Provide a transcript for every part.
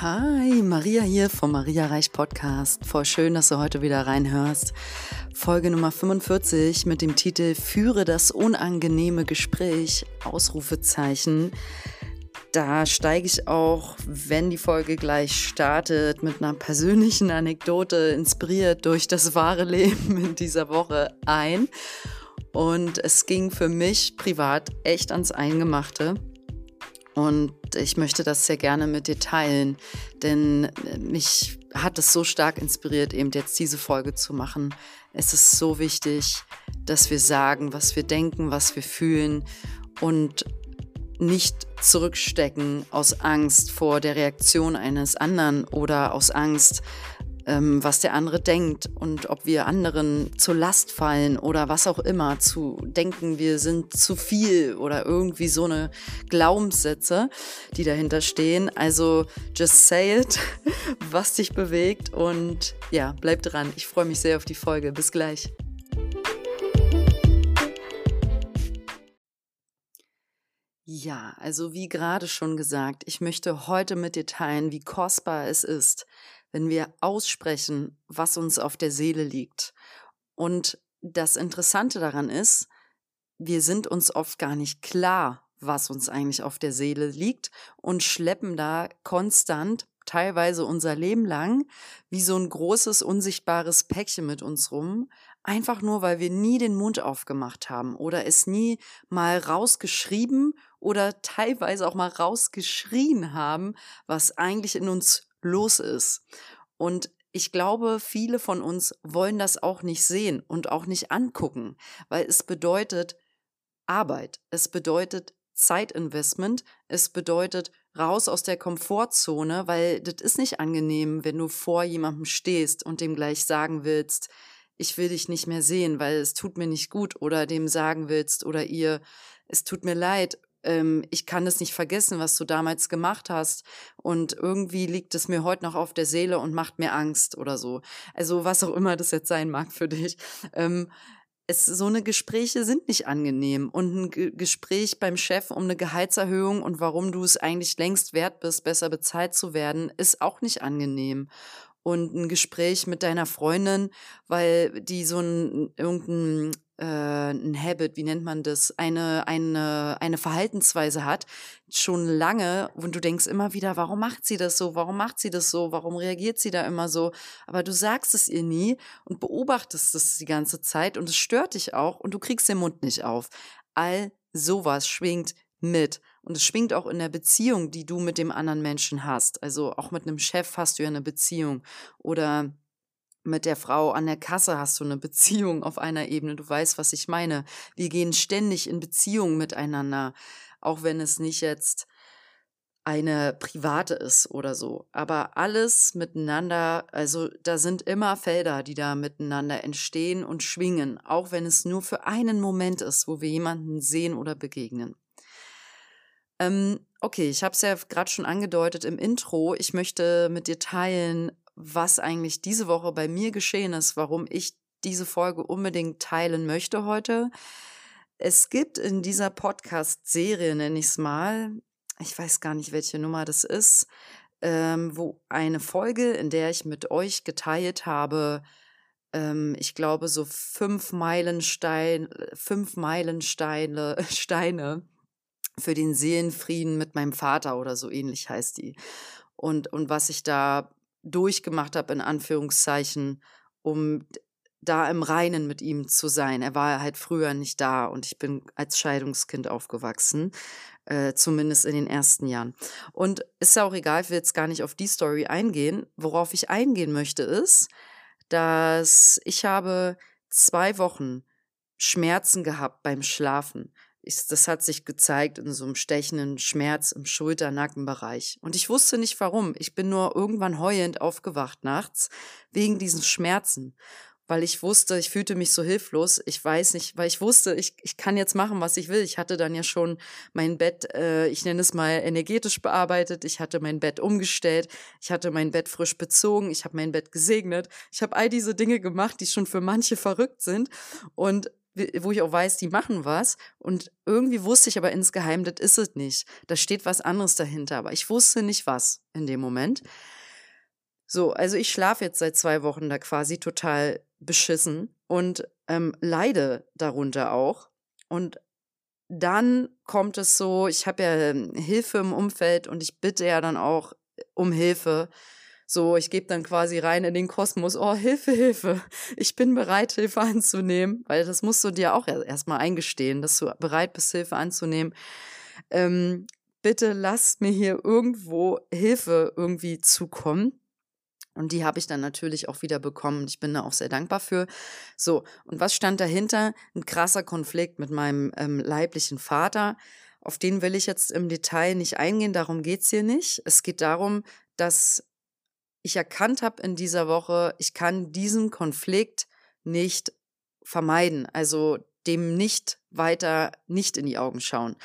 Hi, Maria hier vom Maria Reich Podcast. Voll schön, dass du heute wieder reinhörst. Folge Nummer 45 mit dem Titel Führe das unangenehme Gespräch, Ausrufezeichen. Da steige ich auch, wenn die Folge gleich startet, mit einer persönlichen Anekdote inspiriert durch das wahre Leben in dieser Woche ein. Und es ging für mich privat echt ans Eingemachte. Und ich möchte das sehr gerne mit dir teilen, denn mich hat es so stark inspiriert, eben jetzt diese Folge zu machen. Es ist so wichtig, dass wir sagen, was wir denken, was wir fühlen und nicht zurückstecken aus Angst vor der Reaktion eines anderen oder aus Angst, was der andere denkt und ob wir anderen zur Last fallen oder was auch immer, zu denken, wir sind zu viel oder irgendwie so eine Glaubenssätze, die dahinter stehen. Also just say it, was dich bewegt und ja, bleib dran. Ich freue mich sehr auf die Folge. Bis gleich. Ja, also wie gerade schon gesagt, ich möchte heute mit dir teilen, wie kostbar es ist, wenn wir aussprechen, was uns auf der Seele liegt. Und das Interessante daran ist, wir sind uns oft gar nicht klar, was uns eigentlich auf der Seele liegt und schleppen da konstant, teilweise unser Leben lang, wie so ein großes, unsichtbares Päckchen mit uns rum, einfach nur, weil wir nie den Mund aufgemacht haben oder es nie mal rausgeschrieben oder teilweise auch mal rausgeschrien haben, was eigentlich in uns los ist. Und ich glaube, viele von uns wollen das auch nicht sehen und auch nicht angucken, weil es bedeutet Arbeit, es bedeutet Zeitinvestment, es bedeutet raus aus der Komfortzone, weil das ist nicht angenehm, wenn du vor jemandem stehst und dem gleich sagen willst, ich will dich nicht mehr sehen, weil es tut mir nicht gut oder dem sagen willst oder ihr, es tut mir leid ähm, ich kann es nicht vergessen, was du damals gemacht hast und irgendwie liegt es mir heute noch auf der Seele und macht mir Angst oder so. Also was auch immer das jetzt sein mag für dich. Ähm, es, so eine Gespräche sind nicht angenehm. Und ein G Gespräch beim Chef um eine Gehaltserhöhung und warum du es eigentlich längst wert bist, besser bezahlt zu werden, ist auch nicht angenehm. Und ein Gespräch mit deiner Freundin, weil die so ein irgendein äh, ein Habit, wie nennt man das, eine, eine, eine Verhaltensweise hat, schon lange, und du denkst immer wieder, warum macht sie das so, warum macht sie das so, warum reagiert sie da immer so, aber du sagst es ihr nie und beobachtest es die ganze Zeit und es stört dich auch und du kriegst den Mund nicht auf. All sowas schwingt mit. Und es schwingt auch in der Beziehung, die du mit dem anderen Menschen hast. Also auch mit einem Chef hast du ja eine Beziehung. Oder mit der Frau an der Kasse hast du eine Beziehung auf einer Ebene. Du weißt, was ich meine. Wir gehen ständig in Beziehung miteinander, auch wenn es nicht jetzt eine private ist oder so. Aber alles miteinander, also da sind immer Felder, die da miteinander entstehen und schwingen, auch wenn es nur für einen Moment ist, wo wir jemanden sehen oder begegnen. Ähm, okay, ich habe es ja gerade schon angedeutet im Intro. Ich möchte mit dir teilen, was eigentlich diese Woche bei mir geschehen ist, warum ich diese Folge unbedingt teilen möchte heute. Es gibt in dieser Podcast-Serie, nenne ich es mal, ich weiß gar nicht, welche Nummer das ist, ähm, wo eine Folge, in der ich mit euch geteilt habe, ähm, ich glaube, so fünf Meilenstein, fünf Meilensteine Steine für den Seelenfrieden mit meinem Vater oder so ähnlich heißt die. Und, und was ich da durchgemacht habe, in Anführungszeichen, um da im Reinen mit ihm zu sein. Er war halt früher nicht da und ich bin als Scheidungskind aufgewachsen, äh, zumindest in den ersten Jahren. Und ist ja auch egal, ich will jetzt gar nicht auf die Story eingehen. Worauf ich eingehen möchte, ist, dass ich habe zwei Wochen Schmerzen gehabt beim Schlafen ich, das hat sich gezeigt in so einem stechenden Schmerz im Schulter-Nackenbereich. Und ich wusste nicht warum. Ich bin nur irgendwann heulend aufgewacht nachts wegen diesen Schmerzen. Weil ich wusste, ich fühlte mich so hilflos. Ich weiß nicht, weil ich wusste, ich, ich kann jetzt machen, was ich will. Ich hatte dann ja schon mein Bett, äh, ich nenne es mal energetisch bearbeitet. Ich hatte mein Bett umgestellt. Ich hatte mein Bett frisch bezogen. Ich habe mein Bett gesegnet. Ich habe all diese Dinge gemacht, die schon für manche verrückt sind. Und wo ich auch weiß, die machen was. Und irgendwie wusste ich aber insgeheim, das ist es nicht. Da steht was anderes dahinter. Aber ich wusste nicht was in dem Moment. So, also ich schlafe jetzt seit zwei Wochen da quasi total beschissen und ähm, leide darunter auch. Und dann kommt es so, ich habe ja ähm, Hilfe im Umfeld und ich bitte ja dann auch um Hilfe. So, ich gebe dann quasi rein in den Kosmos, oh, Hilfe, Hilfe. Ich bin bereit, Hilfe anzunehmen, weil das musst du dir auch erstmal eingestehen, dass du bereit bist, Hilfe anzunehmen. Ähm, bitte lasst mir hier irgendwo Hilfe irgendwie zukommen. Und die habe ich dann natürlich auch wieder bekommen. Ich bin da auch sehr dankbar für. So, und was stand dahinter? Ein krasser Konflikt mit meinem ähm, leiblichen Vater. Auf den will ich jetzt im Detail nicht eingehen, darum geht's hier nicht. Es geht darum, dass ich erkannt habe in dieser Woche, ich kann diesen Konflikt nicht vermeiden, also dem nicht weiter nicht in die Augen schauen.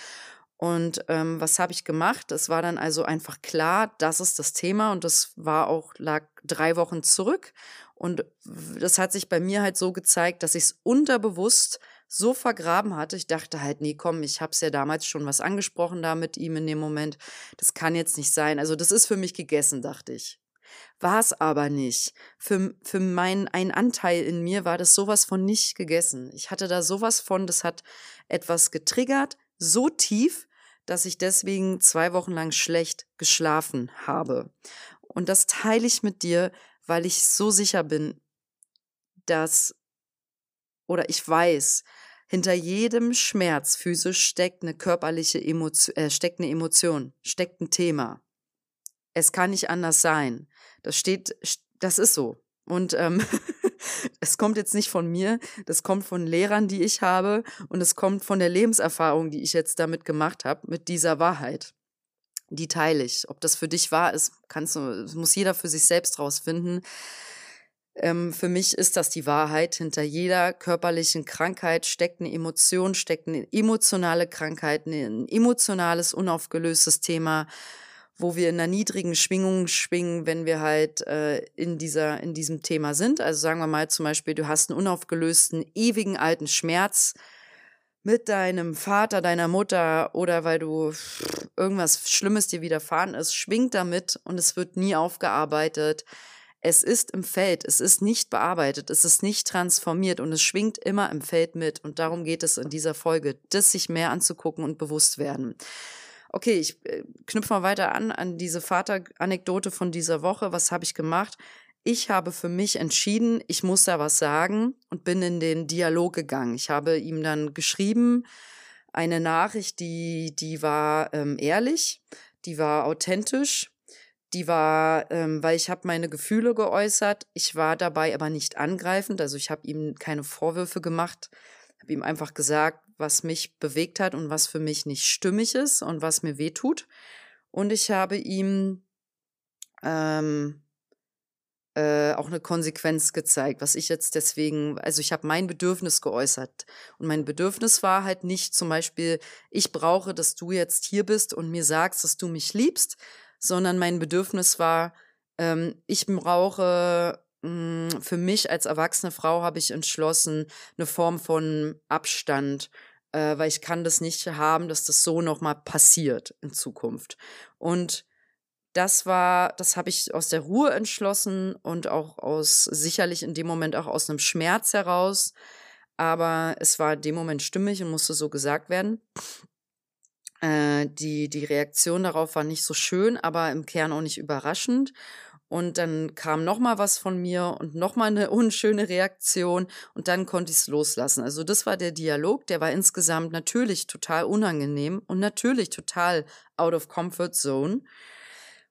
Und ähm, was habe ich gemacht? Es war dann also einfach klar, das ist das Thema und das war auch, lag drei Wochen zurück. Und das hat sich bei mir halt so gezeigt, dass ich es unterbewusst so vergraben hatte. Ich dachte halt, nee, komm, ich habe es ja damals schon was angesprochen da mit ihm in dem Moment. Das kann jetzt nicht sein. Also das ist für mich gegessen, dachte ich. War es aber nicht. Für, für meinen ein Anteil in mir war das sowas von nicht gegessen. Ich hatte da sowas von, das hat etwas getriggert, so tief, dass ich deswegen zwei Wochen lang schlecht geschlafen habe. Und das teile ich mit dir, weil ich so sicher bin, dass, oder ich weiß, hinter jedem Schmerz physisch steckt eine körperliche Emotion, äh, steckt eine Emotion, steckt ein Thema. Es kann nicht anders sein. Das steht, das ist so. Und ähm, es kommt jetzt nicht von mir, das kommt von Lehrern, die ich habe und es kommt von der Lebenserfahrung, die ich jetzt damit gemacht habe, mit dieser Wahrheit. Die teile ich. Ob das für dich wahr ist, kannst du, muss jeder für sich selbst rausfinden. Ähm, für mich ist das die Wahrheit. Hinter jeder körperlichen Krankheit steckt eine Emotion, steckt eine emotionale Krankheit, ein emotionales, unaufgelöstes Thema wo wir in einer niedrigen Schwingung schwingen, wenn wir halt äh, in, dieser, in diesem Thema sind. Also sagen wir mal zum Beispiel, du hast einen unaufgelösten, ewigen alten Schmerz mit deinem Vater, deiner Mutter oder weil du irgendwas Schlimmes dir widerfahren ist, schwingt damit und es wird nie aufgearbeitet. Es ist im Feld, es ist nicht bearbeitet, es ist nicht transformiert und es schwingt immer im Feld mit. Und darum geht es in dieser Folge, das sich mehr anzugucken und bewusst werden. Okay, ich äh, knüpfe mal weiter an, an diese Vateranekdote von dieser Woche. Was habe ich gemacht? Ich habe für mich entschieden, ich muss da was sagen und bin in den Dialog gegangen. Ich habe ihm dann geschrieben, eine Nachricht, die, die war ähm, ehrlich, die war authentisch, die war, ähm, weil ich habe meine Gefühle geäußert. Ich war dabei aber nicht angreifend, also ich habe ihm keine Vorwürfe gemacht, habe ihm einfach gesagt, was mich bewegt hat und was für mich nicht stimmig ist und was mir weh tut. Und ich habe ihm ähm, äh, auch eine Konsequenz gezeigt, was ich jetzt deswegen, also ich habe mein Bedürfnis geäußert. Und mein Bedürfnis war halt nicht zum Beispiel, ich brauche, dass du jetzt hier bist und mir sagst, dass du mich liebst, sondern mein Bedürfnis war, ähm, ich brauche hm, für mich als erwachsene Frau habe ich entschlossen, eine Form von Abstand äh, weil ich kann das nicht haben, dass das so nochmal passiert in Zukunft. Und das war, das habe ich aus der Ruhe entschlossen und auch aus, sicherlich in dem Moment auch aus einem Schmerz heraus. Aber es war in dem Moment stimmig und musste so gesagt werden. Äh, die, die Reaktion darauf war nicht so schön, aber im Kern auch nicht überraschend. Und dann kam noch mal was von mir und noch mal eine unschöne Reaktion und dann konnte ich es loslassen. Also das war der Dialog, der war insgesamt natürlich total unangenehm und natürlich total out of comfort zone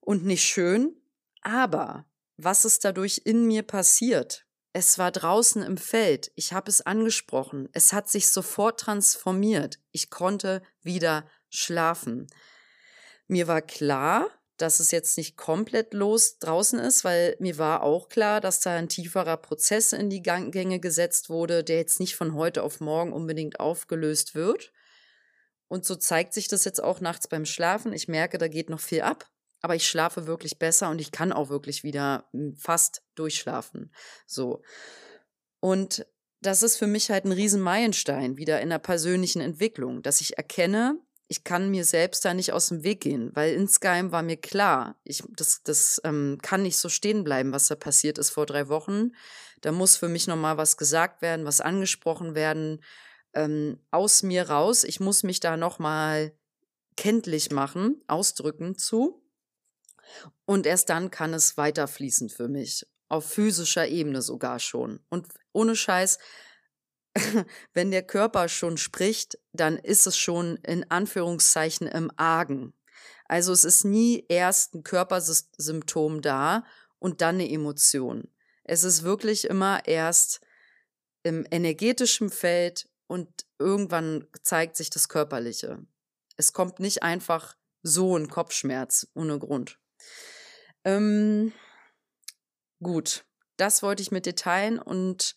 und nicht schön. Aber was ist dadurch in mir passiert? Es war draußen im Feld. Ich habe es angesprochen. Es hat sich sofort transformiert. Ich konnte wieder schlafen. Mir war klar, dass es jetzt nicht komplett los draußen ist, weil mir war auch klar, dass da ein tieferer Prozess in die Gänge gesetzt wurde, der jetzt nicht von heute auf morgen unbedingt aufgelöst wird. Und so zeigt sich das jetzt auch nachts beim Schlafen. Ich merke, da geht noch viel ab, aber ich schlafe wirklich besser und ich kann auch wirklich wieder hm, fast durchschlafen. So. Und das ist für mich halt ein Riesenmeilenstein wieder in der persönlichen Entwicklung, dass ich erkenne, ich kann mir selbst da nicht aus dem Weg gehen, weil insgeheim war mir klar, ich, das, das ähm, kann nicht so stehen bleiben, was da passiert ist vor drei Wochen. Da muss für mich nochmal was gesagt werden, was angesprochen werden, ähm, aus mir raus. Ich muss mich da nochmal kenntlich machen, ausdrücken zu. Und erst dann kann es weiterfließen für mich. Auf physischer Ebene sogar schon. Und ohne Scheiß, wenn der Körper schon spricht, dann ist es schon in Anführungszeichen im Argen. Also es ist nie erst ein Körpersymptom da und dann eine Emotion. Es ist wirklich immer erst im energetischen Feld und irgendwann zeigt sich das Körperliche. Es kommt nicht einfach so ein Kopfschmerz ohne Grund. Ähm, gut, das wollte ich mit dir teilen und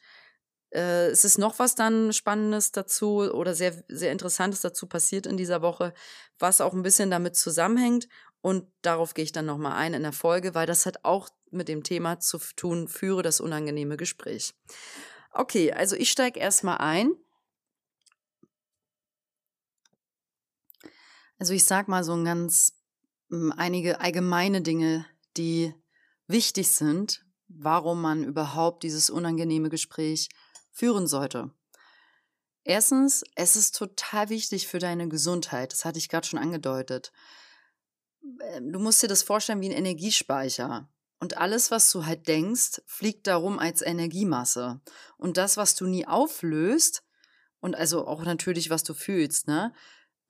äh, es ist noch was dann Spannendes dazu oder sehr, sehr Interessantes dazu passiert in dieser Woche, was auch ein bisschen damit zusammenhängt. Und darauf gehe ich dann nochmal ein in der Folge, weil das hat auch mit dem Thema zu tun, führe das unangenehme Gespräch. Okay, also ich steige erstmal ein. Also ich sag mal so ein ganz hm, einige allgemeine Dinge, die wichtig sind, warum man überhaupt dieses unangenehme Gespräch führen sollte. Erstens, es ist total wichtig für deine Gesundheit. Das hatte ich gerade schon angedeutet. Ähm, du musst dir das vorstellen wie ein Energiespeicher. Und alles, was du halt denkst, fliegt darum als Energiemasse. Und das, was du nie auflöst, und also auch natürlich, was du fühlst, ne?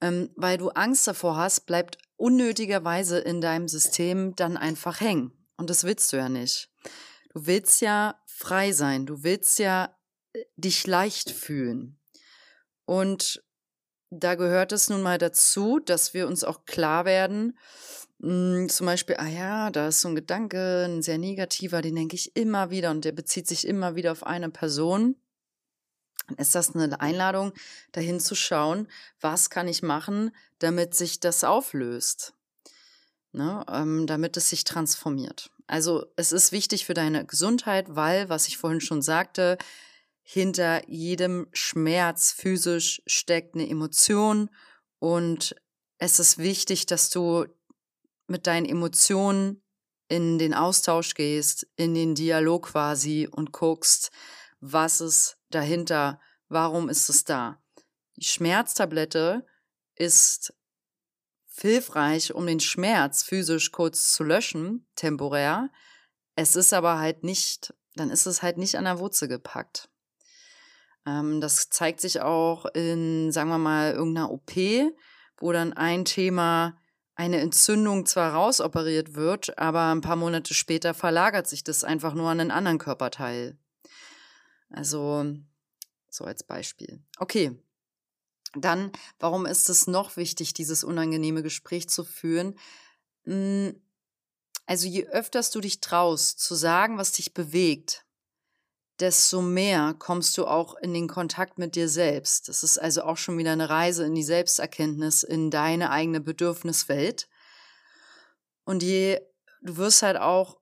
Ähm, weil du Angst davor hast, bleibt unnötigerweise in deinem System dann einfach hängen. Und das willst du ja nicht. Du willst ja frei sein. Du willst ja dich leicht fühlen. Und da gehört es nun mal dazu, dass wir uns auch klar werden, hm, zum Beispiel, ah ja, da ist so ein Gedanke, ein sehr negativer, den denke ich immer wieder und der bezieht sich immer wieder auf eine Person. Dann ist das eine Einladung, dahin zu schauen, was kann ich machen, damit sich das auflöst, ne, ähm, damit es sich transformiert. Also es ist wichtig für deine Gesundheit, weil, was ich vorhin schon sagte, hinter jedem Schmerz physisch steckt eine Emotion und es ist wichtig, dass du mit deinen Emotionen in den Austausch gehst, in den Dialog quasi und guckst, was ist dahinter, warum ist es da. Die Schmerztablette ist hilfreich, um den Schmerz physisch kurz zu löschen, temporär. Es ist aber halt nicht, dann ist es halt nicht an der Wurzel gepackt. Ähm, das zeigt sich auch in, sagen wir mal, irgendeiner OP, wo dann ein Thema, eine Entzündung zwar rausoperiert wird, aber ein paar Monate später verlagert sich das einfach nur an einen anderen Körperteil. Also, so als Beispiel. Okay. Dann, warum ist es noch wichtig, dieses unangenehme Gespräch zu führen? Hm, also, je öfters du dich traust, zu sagen, was dich bewegt, desto mehr kommst du auch in den Kontakt mit dir selbst. Das ist also auch schon wieder eine Reise in die Selbsterkenntnis, in deine eigene Bedürfniswelt. Und je, du wirst halt auch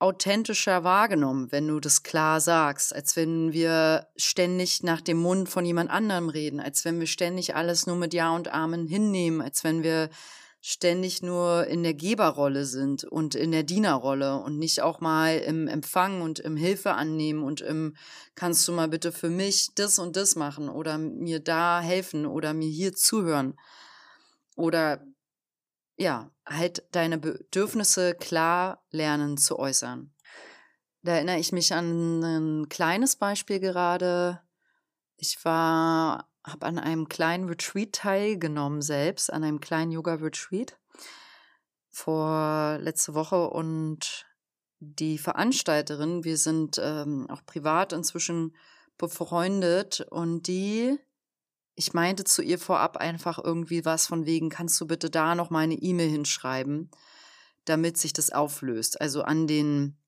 authentischer wahrgenommen, wenn du das klar sagst, als wenn wir ständig nach dem Mund von jemand anderem reden, als wenn wir ständig alles nur mit Ja und Amen hinnehmen, als wenn wir ständig nur in der Geberrolle sind und in der Dienerrolle und nicht auch mal im Empfang und im Hilfe annehmen und im kannst du mal bitte für mich das und das machen oder mir da helfen oder mir hier zuhören oder ja, halt deine Bedürfnisse klar lernen zu äußern. Da erinnere ich mich an ein kleines Beispiel gerade. Ich war habe an einem kleinen Retreat teilgenommen selbst, an einem kleinen Yoga-Retreat vor letzte Woche und die Veranstalterin, wir sind ähm, auch privat inzwischen befreundet und die, ich meinte zu ihr vorab einfach irgendwie was von wegen, kannst du bitte da noch mal eine E-Mail hinschreiben, damit sich das auflöst. Also an den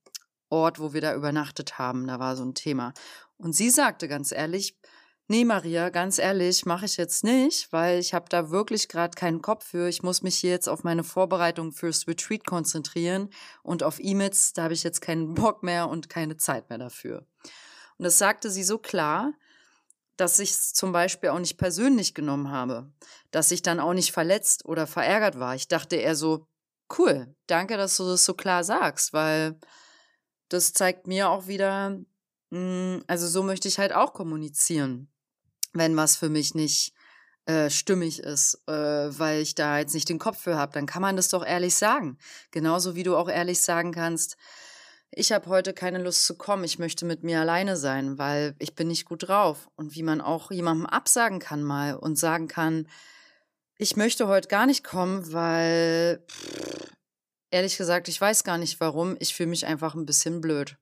Ort, wo wir da übernachtet haben, da war so ein Thema. Und sie sagte ganz ehrlich, Nee, Maria, ganz ehrlich, mache ich jetzt nicht, weil ich habe da wirklich gerade keinen Kopf für. Ich muss mich hier jetzt auf meine Vorbereitung fürs Retreat konzentrieren und auf E-Mails, da habe ich jetzt keinen Bock mehr und keine Zeit mehr dafür. Und das sagte sie so klar, dass ich es zum Beispiel auch nicht persönlich genommen habe, dass ich dann auch nicht verletzt oder verärgert war. Ich dachte eher so, cool, danke, dass du das so klar sagst, weil das zeigt mir auch wieder, hm, also so möchte ich halt auch kommunizieren, wenn was für mich nicht äh, stimmig ist, äh, weil ich da jetzt nicht den Kopf für habe, dann kann man das doch ehrlich sagen. Genauso wie du auch ehrlich sagen kannst, ich habe heute keine Lust zu kommen, ich möchte mit mir alleine sein, weil ich bin nicht gut drauf. Und wie man auch jemandem absagen kann mal und sagen kann, ich möchte heute gar nicht kommen, weil pff, ehrlich gesagt, ich weiß gar nicht warum, ich fühle mich einfach ein bisschen blöd.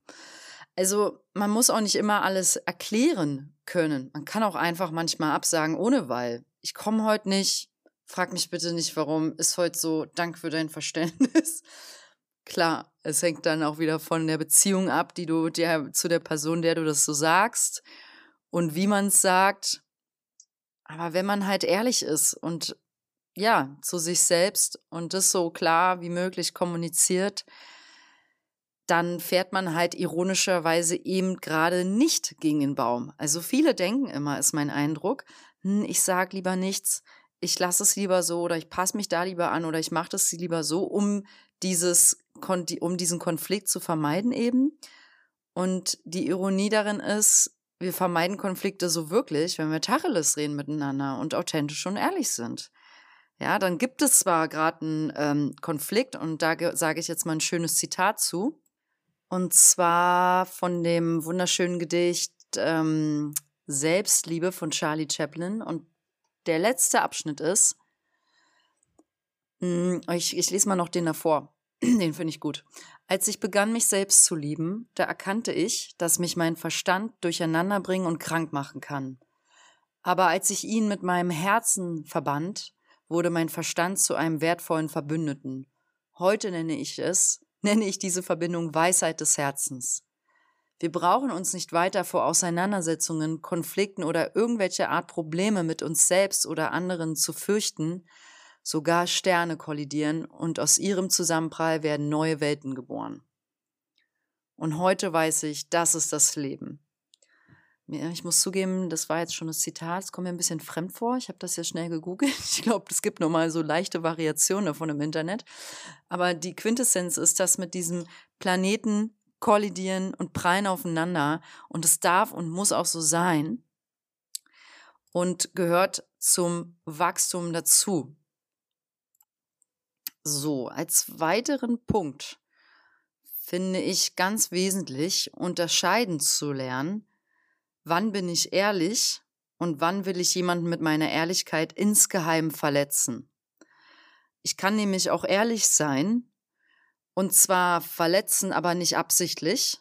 Also man muss auch nicht immer alles erklären können. Man kann auch einfach manchmal absagen ohne weil. Ich komme heute nicht. Frag mich bitte nicht, warum. Ist heute so. Dank für dein Verständnis. Klar, es hängt dann auch wieder von der Beziehung ab, die du der, zu der Person, der du das so sagst und wie man es sagt. Aber wenn man halt ehrlich ist und ja, zu sich selbst und das so klar wie möglich kommuniziert, dann fährt man halt ironischerweise eben gerade nicht gegen den Baum. Also viele denken immer, ist mein Eindruck, hm, ich sage lieber nichts, ich lasse es lieber so oder ich passe mich da lieber an oder ich mache das lieber so, um dieses, um diesen Konflikt zu vermeiden eben. Und die Ironie darin ist, wir vermeiden Konflikte so wirklich, wenn wir Tacheles reden miteinander und authentisch und ehrlich sind. Ja, dann gibt es zwar gerade einen ähm, Konflikt und da sage ich jetzt mal ein schönes Zitat zu. Und zwar von dem wunderschönen Gedicht ähm, Selbstliebe von Charlie Chaplin. Und der letzte Abschnitt ist, hm, ich, ich lese mal noch den davor. den finde ich gut. Als ich begann, mich selbst zu lieben, da erkannte ich, dass mich mein Verstand durcheinanderbringen und krank machen kann. Aber als ich ihn mit meinem Herzen verband, wurde mein Verstand zu einem wertvollen Verbündeten. Heute nenne ich es nenne ich diese Verbindung Weisheit des Herzens. Wir brauchen uns nicht weiter vor Auseinandersetzungen, Konflikten oder irgendwelche Art Probleme mit uns selbst oder anderen zu fürchten, sogar Sterne kollidieren und aus ihrem Zusammenprall werden neue Welten geboren. Und heute weiß ich, das ist das Leben. Ich muss zugeben, das war jetzt schon das Zitat, es kommt mir ein bisschen fremd vor. Ich habe das ja schnell gegoogelt. Ich glaube, es gibt nur mal so leichte Variationen davon im Internet. Aber die Quintessenz ist, dass mit diesem Planeten kollidieren und prallen aufeinander. Und es darf und muss auch so sein. Und gehört zum Wachstum dazu. So, als weiteren Punkt finde ich ganz wesentlich, unterscheiden zu lernen wann bin ich ehrlich und wann will ich jemanden mit meiner Ehrlichkeit insgeheim verletzen. Ich kann nämlich auch ehrlich sein und zwar verletzen, aber nicht absichtlich.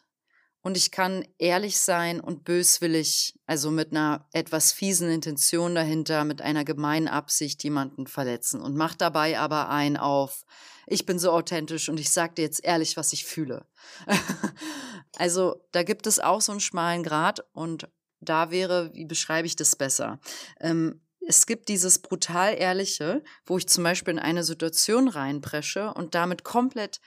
Und ich kann ehrlich sein und böswillig, also mit einer etwas fiesen Intention dahinter, mit einer gemeinen Absicht jemanden verletzen und mach dabei aber ein auf, ich bin so authentisch und ich sag dir jetzt ehrlich, was ich fühle. also da gibt es auch so einen schmalen Grad und da wäre, wie beschreibe ich das besser? Ähm, es gibt dieses brutal Ehrliche, wo ich zum Beispiel in eine Situation reinpresche und damit komplett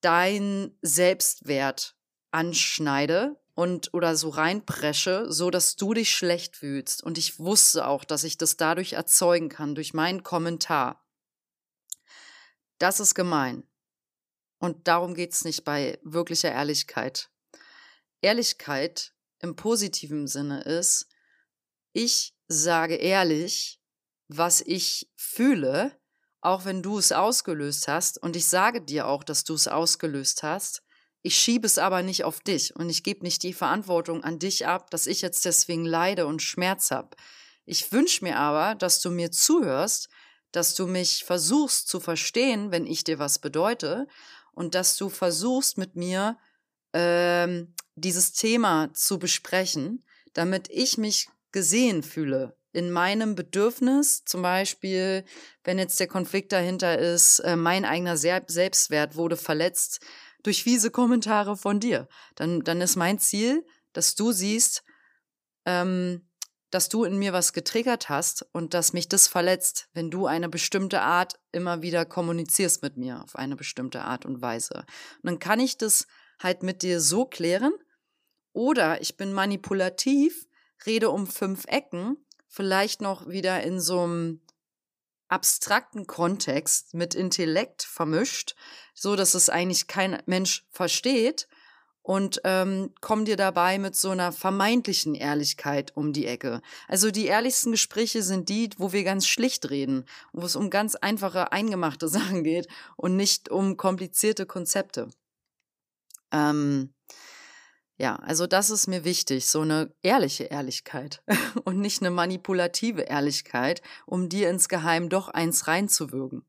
dein Selbstwert anschneide und oder so reinpresche, so dass du dich schlecht fühlst. Und ich wusste auch, dass ich das dadurch erzeugen kann, durch meinen Kommentar. Das ist gemein. Und darum geht es nicht bei wirklicher Ehrlichkeit. Ehrlichkeit im positiven Sinne ist, ich sage ehrlich, was ich fühle, auch wenn du es ausgelöst hast, und ich sage dir auch, dass du es ausgelöst hast, ich schiebe es aber nicht auf dich und ich gebe nicht die Verantwortung an dich ab, dass ich jetzt deswegen leide und Schmerz habe. Ich wünsche mir aber, dass du mir zuhörst, dass du mich versuchst zu verstehen, wenn ich dir was bedeute, und dass du versuchst mit mir ähm, dieses Thema zu besprechen, damit ich mich gesehen fühle in meinem Bedürfnis, zum Beispiel, wenn jetzt der Konflikt dahinter ist, äh, mein eigener Selbstwert wurde verletzt durch fiese Kommentare von dir, dann, dann ist mein Ziel, dass du siehst, ähm, dass du in mir was getriggert hast und dass mich das verletzt, wenn du eine bestimmte Art immer wieder kommunizierst mit mir auf eine bestimmte Art und Weise. Und dann kann ich das halt mit dir so klären, Oder ich bin manipulativ, rede um fünf Ecken, vielleicht noch wieder in so einem abstrakten Kontext mit Intellekt vermischt, so dass es eigentlich kein Mensch versteht und ähm, komm dir dabei mit so einer vermeintlichen Ehrlichkeit um die Ecke. Also die ehrlichsten Gespräche sind die, wo wir ganz schlicht reden, wo es um ganz einfache, eingemachte Sachen geht und nicht um komplizierte Konzepte. Ähm, ja, also das ist mir wichtig, so eine ehrliche Ehrlichkeit und nicht eine manipulative Ehrlichkeit, um dir insgeheim doch eins reinzuwürgen.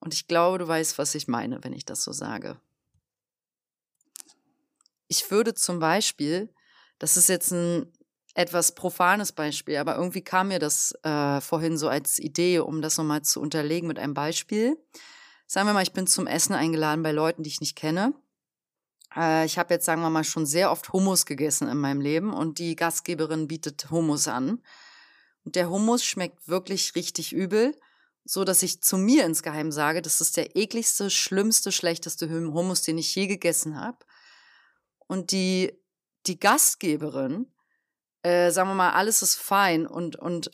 Und ich glaube, du weißt, was ich meine, wenn ich das so sage. Ich würde zum Beispiel, das ist jetzt ein etwas profanes Beispiel, aber irgendwie kam mir das äh, vorhin so als Idee, um das nochmal zu unterlegen mit einem Beispiel. Sagen wir mal, ich bin zum Essen eingeladen bei Leuten, die ich nicht kenne äh, ich habe jetzt, sagen wir mal, schon sehr oft Hummus gegessen in meinem Leben und die Gastgeberin bietet Hummus an. Und der Hummus schmeckt wirklich richtig übel, so dass ich zu mir insgeheim sage, das ist der ekligste, schlimmste, schlechteste Hummus, den ich je gegessen habe. Und die, die Gastgeberin, äh, sagen wir mal, alles ist fein und, und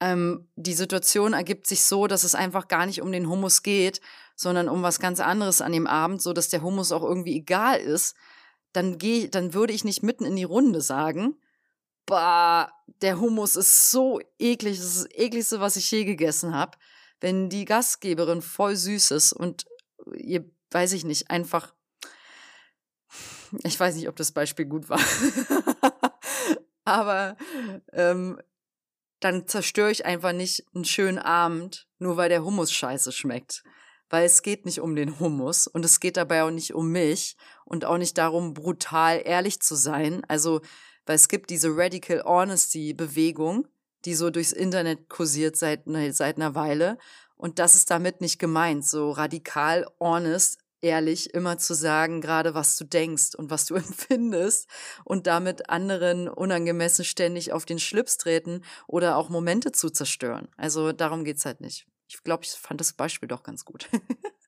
ähm, die Situation ergibt sich so, dass es einfach gar nicht um den Hummus geht, sondern um was ganz anderes an dem Abend, so dass der Hummus auch irgendwie egal ist, dann gehe, dann würde ich nicht mitten in die Runde sagen, bah, der Hummus ist so eklig, das ist das ekligste, was ich je gegessen habe. Wenn die Gastgeberin voll süß ist und ihr, weiß ich nicht, einfach, ich weiß nicht, ob das Beispiel gut war, aber ähm, dann zerstöre ich einfach nicht einen schönen Abend, nur weil der Hummus scheiße schmeckt weil es geht nicht um den Hummus und es geht dabei auch nicht um mich und auch nicht darum, brutal ehrlich zu sein. Also, weil es gibt diese Radical Honesty Bewegung, die so durchs Internet kursiert seit, ne, seit einer Weile. Und das ist damit nicht gemeint, so radikal honest, ehrlich immer zu sagen, gerade was du denkst und was du empfindest und damit anderen unangemessen ständig auf den Schlips treten oder auch Momente zu zerstören. Also darum geht's halt nicht. Ich glaube, ich fand das Beispiel doch ganz gut.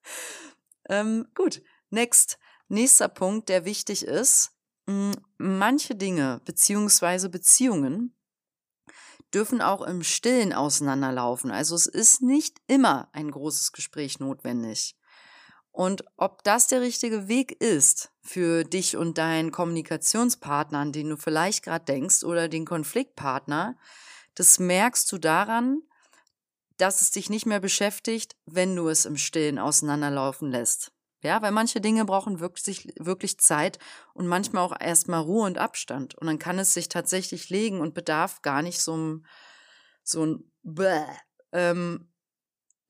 ähm, gut, next. Nächster Punkt, der wichtig ist. Hm, manche Dinge beziehungsweise Beziehungen dürfen auch im Stillen auseinanderlaufen. Also es ist nicht immer ein großes Gespräch notwendig. Und ob das der richtige Weg ist für dich und deinen Kommunikationspartner, an den du vielleicht gerade denkst, oder den Konfliktpartner, das merkst du daran, dass es dich nicht mehr beschäftigt, wenn du es im Stillen auseinanderlaufen lässt. Ja, weil manche Dinge brauchen wirklich, wirklich Zeit und manchmal auch erstmal Ruhe und Abstand. Und dann kann es sich tatsächlich legen und bedarf gar nicht so ein, so ein Bäh. Ähm,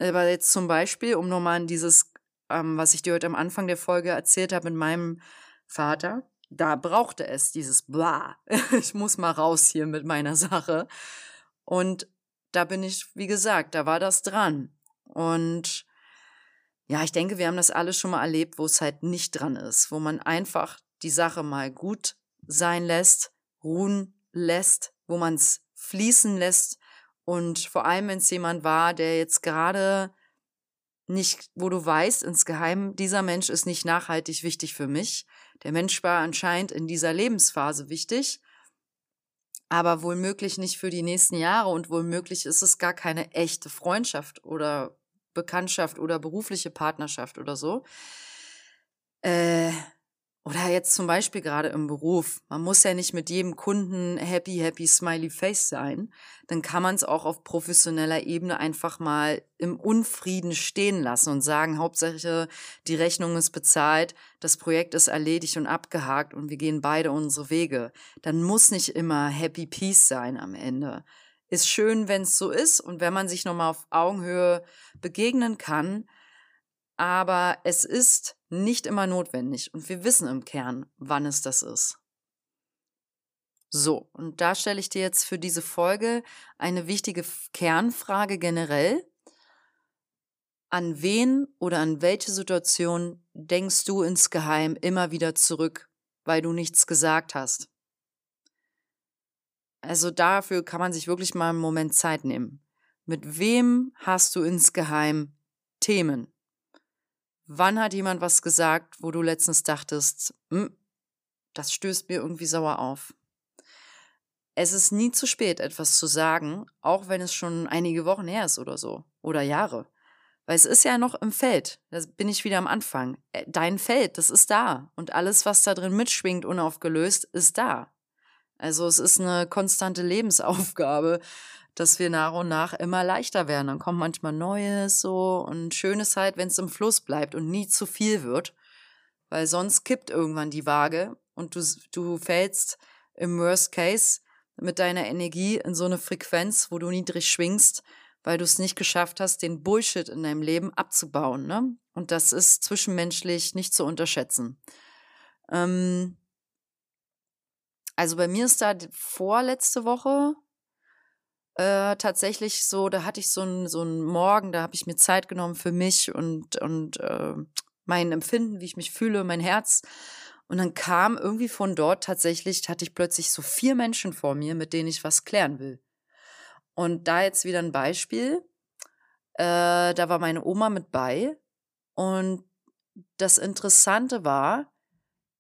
aber jetzt zum Beispiel, um nochmal an dieses, ähm, was ich dir heute am Anfang der Folge erzählt habe mit meinem Vater, da brauchte es dieses Blah. ich muss mal raus hier mit meiner Sache. Und da bin ich, wie gesagt, da war das dran. Und ja, ich denke, wir haben das alles schon mal erlebt, wo es halt nicht dran ist, wo man einfach die Sache mal gut sein lässt, ruhen lässt, wo man es fließen lässt und vor allem, wenn es jemand war, der jetzt gerade nicht, wo du weißt insgeheim, dieser Mensch ist nicht nachhaltig wichtig für mich. Der Mensch war anscheinend in dieser Lebensphase wichtig aber wohlmöglich nicht für die nächsten Jahre und wohlmöglich ist es gar keine echte Freundschaft oder Bekanntschaft oder berufliche Partnerschaft oder so. Äh, oder jetzt zum Beispiel gerade im Beruf. Man muss ja nicht mit jedem Kunden happy, happy, smiley face sein. Dann kann man es auch auf professioneller Ebene einfach mal im Unfrieden stehen lassen und sagen, Hauptsache die Rechnung ist bezahlt, das Projekt ist erledigt und abgehakt und wir gehen beide unsere Wege. Dann muss nicht immer happy peace sein am Ende. Ist schön, wenn es so ist und wenn man sich nochmal auf Augenhöhe begegnen kann. Aber es ist nicht immer notwendig und wir wissen im Kern, wann es das ist. So, und da stelle ich dir jetzt für diese Folge eine wichtige Kernfrage generell. An wen oder an welche Situation denkst du insgeheim immer wieder zurück, weil du nichts gesagt hast? Also dafür kann man sich wirklich mal einen Moment Zeit nehmen. Mit wem hast du insgeheim Themen? Wann hat jemand was gesagt, wo du letztens dachtest, hm, das stößt mir irgendwie sauer auf. Es ist nie zu spät, etwas zu sagen, auch wenn es schon einige Wochen her ist oder so. Oder Jahre. Weil es ist ja noch im Feld. Da bin ich wieder am Anfang. Äh, dein Feld, das ist da. Und alles, was da drin mitschwingt, unaufgelöst, ist da. Also es ist eine konstante Lebensaufgabe, dass wir nach und nach immer leichter werden. Dann kommt manchmal Neues so und schön ist halt, wenn es im Fluss bleibt und nie zu viel wird. Weil sonst kippt irgendwann die Waage und du, du fällst im Worst Case mit deiner Energie in so eine Frequenz, wo du niedrig schwingst, weil du es nicht geschafft hast, den Bullshit in deinem Leben abzubauen. Ne? Und das ist zwischenmenschlich nicht zu unterschätzen. Ähm also bei mir ist da vorletzte Woche äh, tatsächlich so, da hatte ich so einen so Morgen, da habe ich mir Zeit genommen für mich und, und äh, mein Empfinden, wie ich mich fühle, mein Herz. Und dann kam irgendwie von dort tatsächlich, hatte ich plötzlich so vier Menschen vor mir, mit denen ich was klären will. Und da jetzt wieder ein Beispiel. Äh, da war meine Oma mit bei. Und das Interessante war,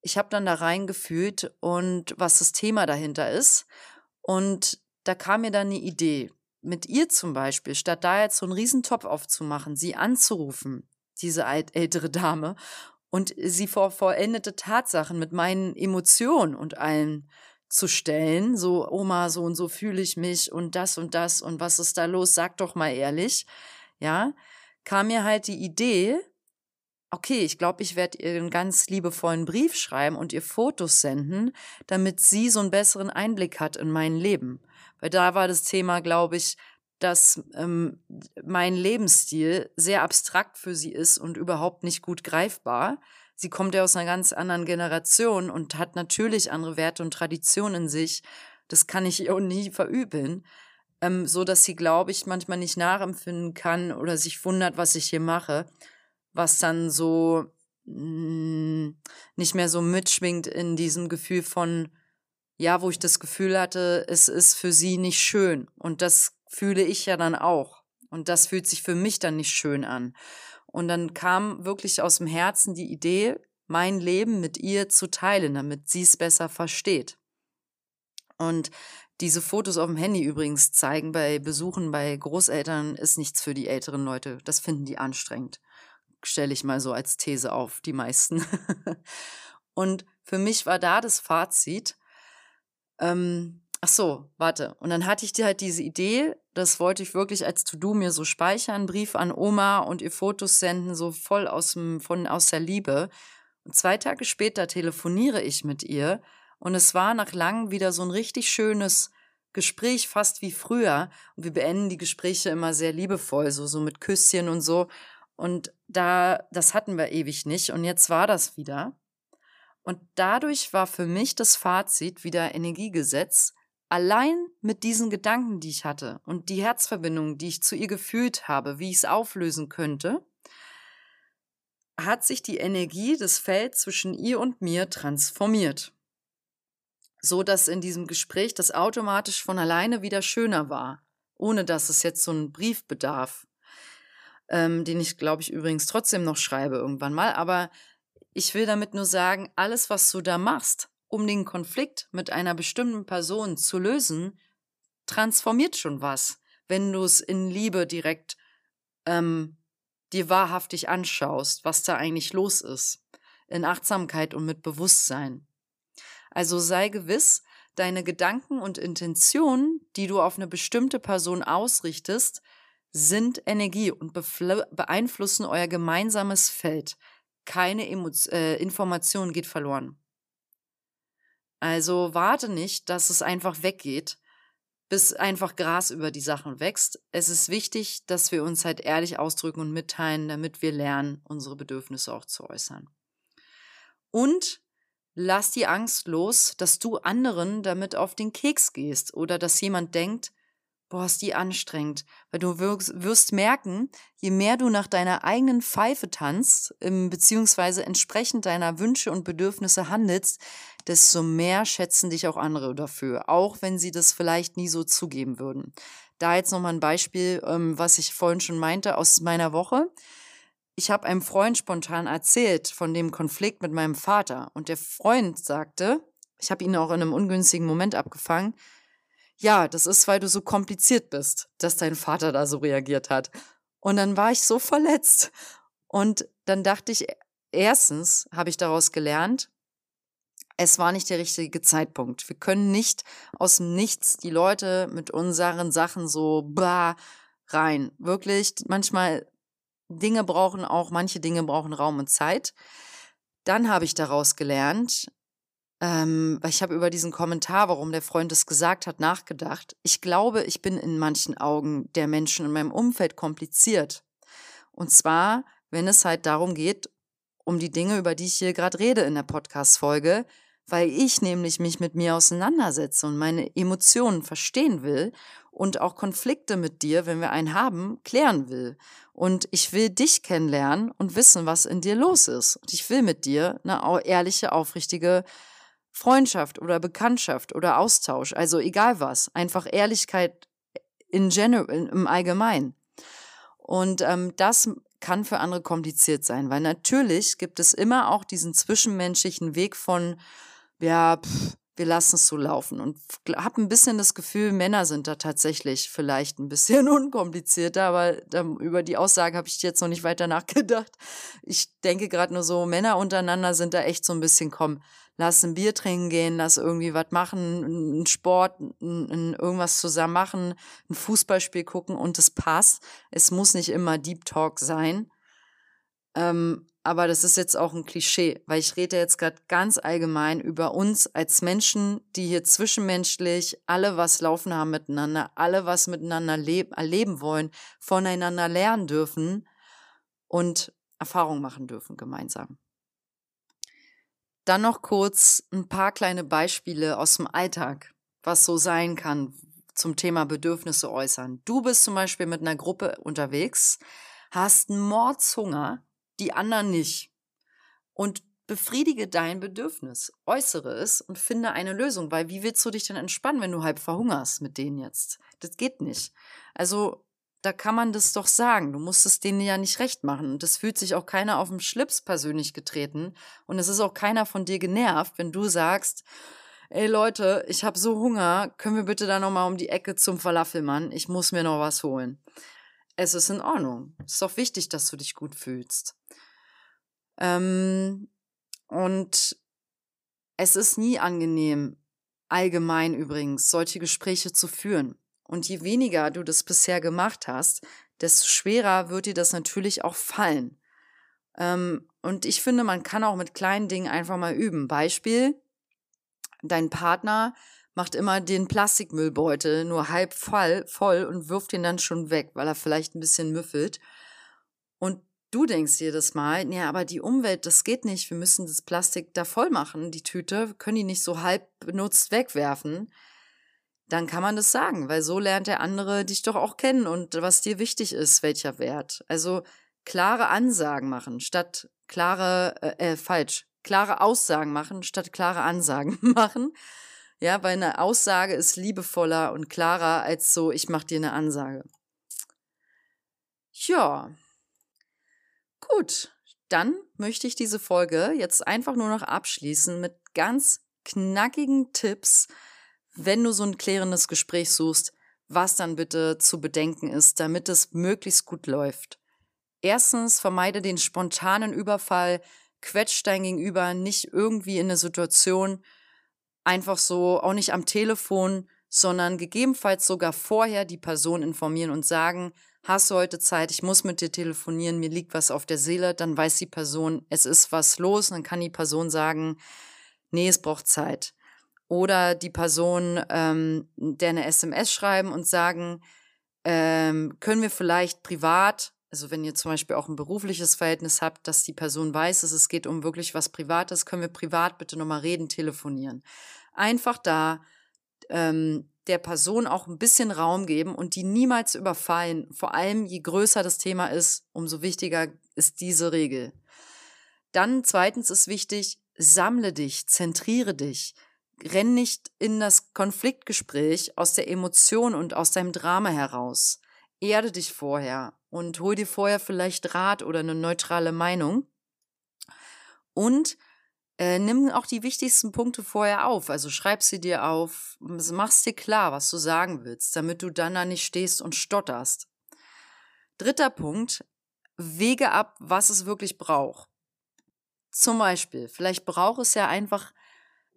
ich habe dann da reingefühlt und was das Thema dahinter ist. Und da kam mir dann eine Idee. Mit ihr zum Beispiel, statt da jetzt so einen Riesentopf aufzumachen, sie anzurufen, diese ältere Dame, und sie vor vollendete Tatsachen mit meinen Emotionen und allen zu stellen, so Oma, so und so fühle ich mich und das und das und was ist da los, sag doch mal ehrlich, ja, kam mir halt die Idee, okay, ich glaube, ich werde ihr einen ganz liebevollen Brief schreiben und ihr Fotos senden, damit sie so einen besseren Einblick hat in mein Leben. Weil da war das Thema, glaube ich, dass ähm, mein Lebensstil sehr abstrakt für sie ist und überhaupt nicht gut greifbar. Sie kommt ja aus einer ganz anderen Generation und hat natürlich andere Werte und Traditionen in sich. Das kann ich ihr nie verübeln. Ähm, so dass sie, glaube ich, manchmal nicht nachempfinden kann oder sich wundert, was ich hier mache, was dann so mh, mm, nicht mehr so mitschwingt in diesem Gefühl von, ja, wo ich das Gefühl hatte, es ist für sie nicht schön. Und das fühle ich ja dann auch. Und das fühlt sich für mich dann nicht schön an. Und dann kam wirklich aus dem Herzen die Idee, mein Leben mit ihr zu teilen, damit sie es besser versteht. Und diese Fotos auf dem Handy übrigens zeigen bei Besuchen bei Großeltern ist nichts für die älteren Leute. Das finden die anstrengend. Stelle ich mal so als These auf, die meisten. Und für mich war da das Fazit, ähm, ach so, warte. Und dann hatte ich dir halt diese Idee, das wollte ich wirklich als To-Do mir so speichern, Brief an Oma und ihr Fotos senden, so voll aus, dem, von, aus der Liebe. Und zwei Tage später telefoniere ich mit ihr und es war nach langem wieder so ein richtig schönes Gespräch, fast wie früher. Und wir beenden die Gespräche immer sehr liebevoll, so, so mit Küsschen und so. Und da, das hatten wir ewig nicht. Und jetzt war das wieder. Und dadurch war für mich das Fazit wieder Energiegesetz. Allein mit diesen Gedanken, die ich hatte und die Herzverbindung, die ich zu ihr gefühlt habe, wie ich es auflösen könnte, hat sich die Energie des Felds zwischen ihr und mir transformiert. So dass in diesem Gespräch das automatisch von alleine wieder schöner war, ohne dass es jetzt so einen Brief bedarf, ähm, den ich, glaube ich, übrigens trotzdem noch schreibe irgendwann mal. Aber ich will damit nur sagen, alles, was du da machst, um den Konflikt mit einer bestimmten Person zu lösen, transformiert schon was, wenn du es in Liebe direkt ähm, dir wahrhaftig anschaust, was da eigentlich los ist, in Achtsamkeit und mit Bewusstsein. Also sei gewiss, deine Gedanken und Intentionen, die du auf eine bestimmte Person ausrichtest, sind Energie und beeinflussen euer gemeinsames Feld keine Emo äh, Information geht verloren. Also warte nicht, dass es einfach weggeht, bis einfach Gras über die Sachen wächst. Es ist wichtig, dass wir uns halt ehrlich ausdrücken und mitteilen, damit wir lernen, unsere Bedürfnisse auch zu äußern. Und lass die Angst los, dass du anderen damit auf den Keks gehst oder dass jemand denkt, boah, ist die anstrengend. Weil du wirst, wirst merken, je mehr du nach deiner eigenen Pfeife tanzt, beziehungsweise entsprechend deiner Wünsche und Bedürfnisse handelst, desto mehr schätzen dich auch andere dafür, auch wenn sie das vielleicht nie so zugeben würden. Da jetzt nochmal ein Beispiel, ähm, was ich vorhin schon meinte aus meiner Woche. ich habe einem Freund spontan erzählt von dem Konflikt mit meinem Vater und der Freund sagte, ich habe ihn auch in einem ungünstigen Moment abgefangen, ja, das ist, weil du so kompliziert bist, dass dein Vater da so reagiert hat. Und dann war ich so verletzt. Und dann dachte ich, erstens habe ich daraus gelernt, es war nicht der richtige Zeitpunkt. Wir können nicht aus dem Nichts die Leute mit unseren Sachen so bah rein. Wirklich, manchmal Dinge brauchen auch, manche Dinge brauchen Raum und Zeit. Dann habe ich daraus gelernt, ähm, ich habe über diesen Kommentar, warum der Freund es gesagt hat, nachgedacht. Ich glaube, ich bin in manchen Augen der Menschen in meinem Umfeld kompliziert. Und zwar, wenn es halt darum geht, um die Dinge, über die ich hier gerade rede in der Podcast-Folge, weil ich nämlich mich mit mir auseinandersetze und meine Emotionen verstehen will und auch Konflikte mit dir, wenn wir einen haben, klären will. Und ich will dich kennenlernen und wissen, was in dir los ist. Und ich will mit dir eine ehrliche, aufrichtige Freundschaft oder Bekanntschaft oder Austausch, also egal was, einfach Ehrlichkeit in general, im Allgemeinen. Und ähm, das kann für andere kompliziert sein, weil natürlich gibt es immer auch diesen zwischenmenschlichen Weg von, ja, pff, wir lassen es so laufen. Und habe ein bisschen das Gefühl, Männer sind da tatsächlich vielleicht ein bisschen unkomplizierter, aber ähm, über die Aussage habe ich jetzt noch nicht weiter nachgedacht. Ich denke gerade nur so, Männer untereinander sind da echt so ein bisschen, komm, lass ein Bier trinken gehen, lass irgendwie was machen, einen Sport, ein, irgendwas zusammen machen, ein Fußballspiel gucken und es passt. Es muss nicht immer Deep Talk sein. Ähm, aber das ist jetzt auch ein Klischee, weil ich rede jetzt gerade ganz allgemein über uns als Menschen, die hier zwischenmenschlich alle was laufen haben miteinander, alle was miteinander erleben wollen, voneinander lernen dürfen und Erfahrung machen dürfen gemeinsam. Dann noch kurz ein paar kleine Beispiele aus dem Alltag, was so sein kann zum Thema Bedürfnisse äußern. Du bist zum Beispiel mit einer Gruppe unterwegs, hast einen Mordshunger, die anderen nicht. Und befriedige dein Bedürfnis, äußere es und finde eine Lösung, weil wie willst du dich denn entspannen, wenn du halb verhungerst mit denen jetzt? Das geht nicht. Also da kann man das doch sagen. Du musst es denen ja nicht recht machen. Und es fühlt sich auch keiner auf dem Schlips persönlich getreten. Und es ist auch keiner von dir genervt, wenn du sagst, ey Leute, ich habe so Hunger, können wir bitte da nochmal um die Ecke zum Falafelmann? Ich muss mir noch was holen. Es ist in Ordnung. Es ist doch wichtig, dass du dich gut fühlst. Ähm, und es ist nie angenehm, allgemein übrigens, solche Gespräche zu führen. Und je weniger du das bisher gemacht hast, desto schwerer wird dir das natürlich auch fallen. Ähm, und ich finde, man kann auch mit kleinen Dingen einfach mal üben. Beispiel, dein Partner macht immer den Plastikmüllbeutel nur halb voll, und wirft ihn dann schon weg, weil er vielleicht ein bisschen müffelt. Und du denkst jedes Mal, ja, aber die Umwelt, das geht nicht. Wir müssen das Plastik da voll machen, die Tüte. Wir können die nicht so halb benutzt wegwerfen dann kann man das sagen, weil so lernt der andere dich doch auch kennen und was dir wichtig ist, welcher Wert. Also klare Ansagen machen statt klare, äh, äh falsch, klare Aussagen machen statt klare Ansagen machen. Ja, weil eine Aussage ist liebevoller und klarer als so, ich mach dir eine Ansage. Ja. Gut, dann möchte ich diese Folge jetzt einfach nur noch abschließen mit ganz knackigen Tipps, wenn du so ein klärendes Gespräch suchst, was dann bitte zu bedenken ist, damit es möglichst gut läuft. Erstens, vermeide den spontanen Überfall, quetsch dein Gegenüber nicht irgendwie in eine Situation, einfach so, auch nicht am Telefon, sondern gegebenenfalls sogar vorher die Person informieren und sagen, hast du heute Zeit, ich muss mit dir telefonieren, mir liegt was auf der Seele, dann weiß die Person, es ist was los, dann kann die Person sagen, nee, es braucht Zeit oder die Person, ähm, der eine SMS schreiben und sagen, ähm, können wir vielleicht privat, also wenn ihr zum Beispiel auch ein berufliches Verhältnis habt, dass die Person weiß, dass es geht um wirklich was Privates, können wir privat bitte nochmal reden, telefonieren. Einfach da ähm, der Person auch ein bisschen Raum geben und die niemals überfallen. Vor allem, je größer das Thema ist, umso wichtiger ist diese Regel. Dann zweitens ist wichtig, sammle dich, zentriere dich renn nicht in das Konfliktgespräch aus der Emotion und aus deinem Drama heraus. erde dich vorher und hol dir vorher vielleicht Rat oder eine neutrale Meinung. Und äh, nimm auch die wichtigsten Punkte vorher auf. Also schreib sie dir auf, mach's dir klar, was du sagen willst, damit du dann da nicht stehst und stotterst. Dritter Punkt, wege ab, was es wirklich braucht. Zum Beispiel, vielleicht braucht es ja einfach,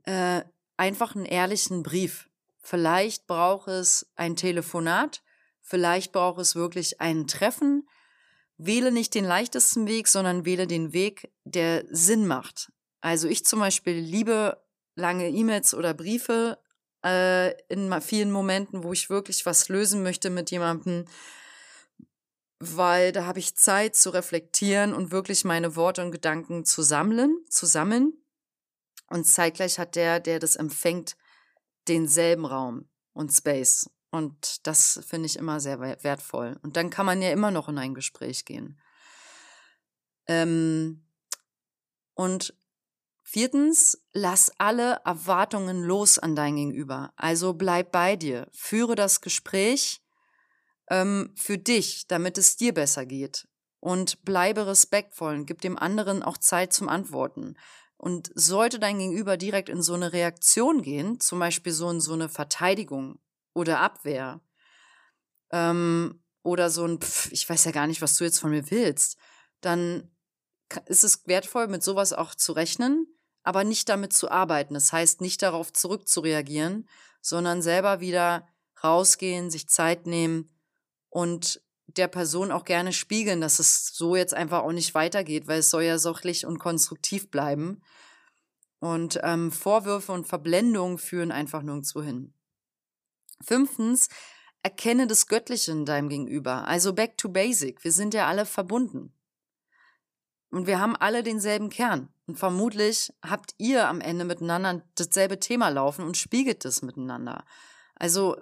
äh, einfach einen ehrlichen Brief. Vielleicht braucht es ein Telefonat. Vielleicht braucht es wirklich ein Treffen. Wähle nicht den leichtesten Weg, sondern wähle den Weg, der Sinn macht. Also ich zum Beispiel liebe lange E-Mails oder Briefe äh, in vielen Momenten, wo ich wirklich was lösen möchte mit jemandem, weil da habe ich Zeit zu reflektieren und wirklich meine Worte und Gedanken zu sammeln, zu sammeln. Und zeitgleich hat der, der das empfängt, denselben Raum und Space. Und das finde ich immer sehr wertvoll. Und dann kann man ja immer noch in ein Gespräch gehen. Ähm, und viertens, lass alle Erwartungen los an dein Gegenüber. Also bleib bei dir. Führe das Gespräch ähm, für dich, damit es dir besser geht. Und bleibe respektvoll und gib dem anderen auch Zeit zum Antworten. Und sollte dein Gegenüber direkt in so eine Reaktion gehen, zum Beispiel so in so eine Verteidigung oder Abwehr, ähm, oder so ein, Pff, ich weiß ja gar nicht, was du jetzt von mir willst, dann ist es wertvoll, mit sowas auch zu rechnen, aber nicht damit zu arbeiten. Das heißt, nicht darauf zurückzureagieren, sondern selber wieder rausgehen, sich Zeit nehmen und der Person auch gerne spiegeln, dass es so jetzt einfach auch nicht weitergeht, weil es soll ja sachlich und konstruktiv bleiben. Und ähm, Vorwürfe und Verblendungen führen einfach nirgendwo hin. Fünftens, erkenne das Göttliche in deinem Gegenüber. Also back to basic. Wir sind ja alle verbunden. Und wir haben alle denselben Kern. Und vermutlich habt ihr am Ende miteinander dasselbe Thema laufen und spiegelt es miteinander. Also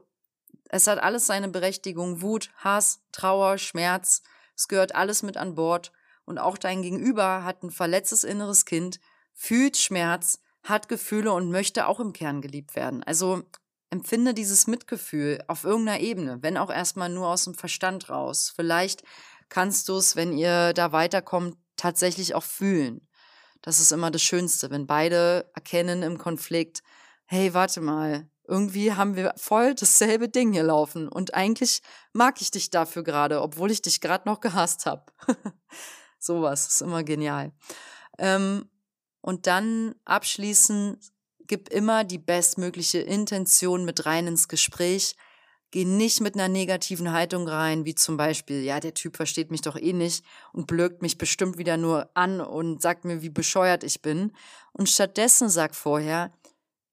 es hat alles seine Berechtigung. Wut, Hass, Trauer, Schmerz. Es gehört alles mit an Bord. Und auch dein Gegenüber hat ein verletztes inneres Kind, fühlt Schmerz, hat Gefühle und möchte auch im Kern geliebt werden. Also empfinde dieses Mitgefühl auf irgendeiner Ebene, wenn auch erstmal nur aus dem Verstand raus. Vielleicht kannst du es, wenn ihr da weiterkommt, tatsächlich auch fühlen. Das ist immer das Schönste, wenn beide erkennen im Konflikt, hey, warte mal, irgendwie haben wir voll dasselbe Ding hier laufen und eigentlich mag ich dich dafür gerade, obwohl ich dich gerade noch gehasst habe. Sowas ist immer genial. Ähm, und dann abschließend, gib immer die bestmögliche Intention mit rein ins Gespräch. Geh nicht mit einer negativen Haltung rein, wie zum Beispiel, ja, der Typ versteht mich doch eh nicht und blökt mich bestimmt wieder nur an und sagt mir, wie bescheuert ich bin. Und stattdessen sag vorher,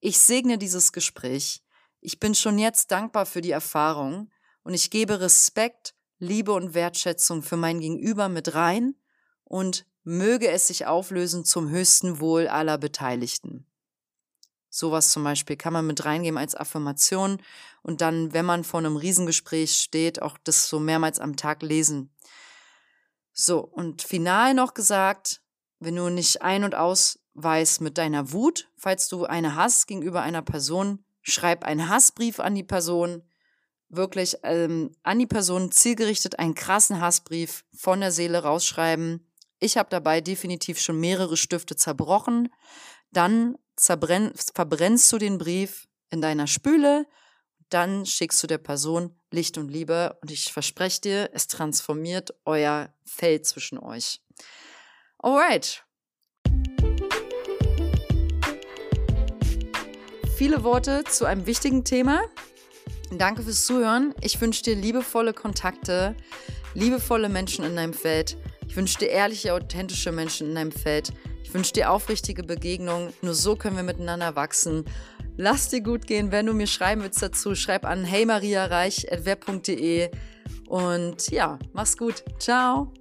ich segne dieses Gespräch. Ich bin schon jetzt dankbar für die Erfahrung und ich gebe Respekt, Liebe und Wertschätzung für mein Gegenüber mit rein und möge es sich auflösen zum höchsten Wohl aller Beteiligten. Sowas zum Beispiel kann man mit reingeben als Affirmation und dann, wenn man vor einem Riesengespräch steht, auch das so mehrmals am Tag lesen. So, und final noch gesagt, wenn du nicht ein- und aus weiß mit deiner Wut, falls du eine Hass gegenüber einer Person, schreib einen Hassbrief an die Person, wirklich ähm, an die Person zielgerichtet einen krassen Hassbrief von der Seele rausschreiben. Ich habe dabei definitiv schon mehrere Stifte zerbrochen. Dann verbrennst du den Brief in deiner Spüle, dann schickst du der Person Licht und Liebe und ich verspreche dir, es transformiert euer Feld zwischen euch. Alright, viele Worte zu einem wichtigen Thema. Danke fürs Zuhören. Ich wünsche dir liebevolle Kontakte, liebevolle Menschen in deinem Feld. Ich wünsche dir ehrliche, authentische Menschen in deinem Feld. Ich wünsche dir aufrichtige Begegnungen. Nur so können wir miteinander wachsen. Lass dir gut gehen. Wenn du mir schreiben willst dazu, schreib an heymariareich.web.de. Und ja, mach's gut. Ciao.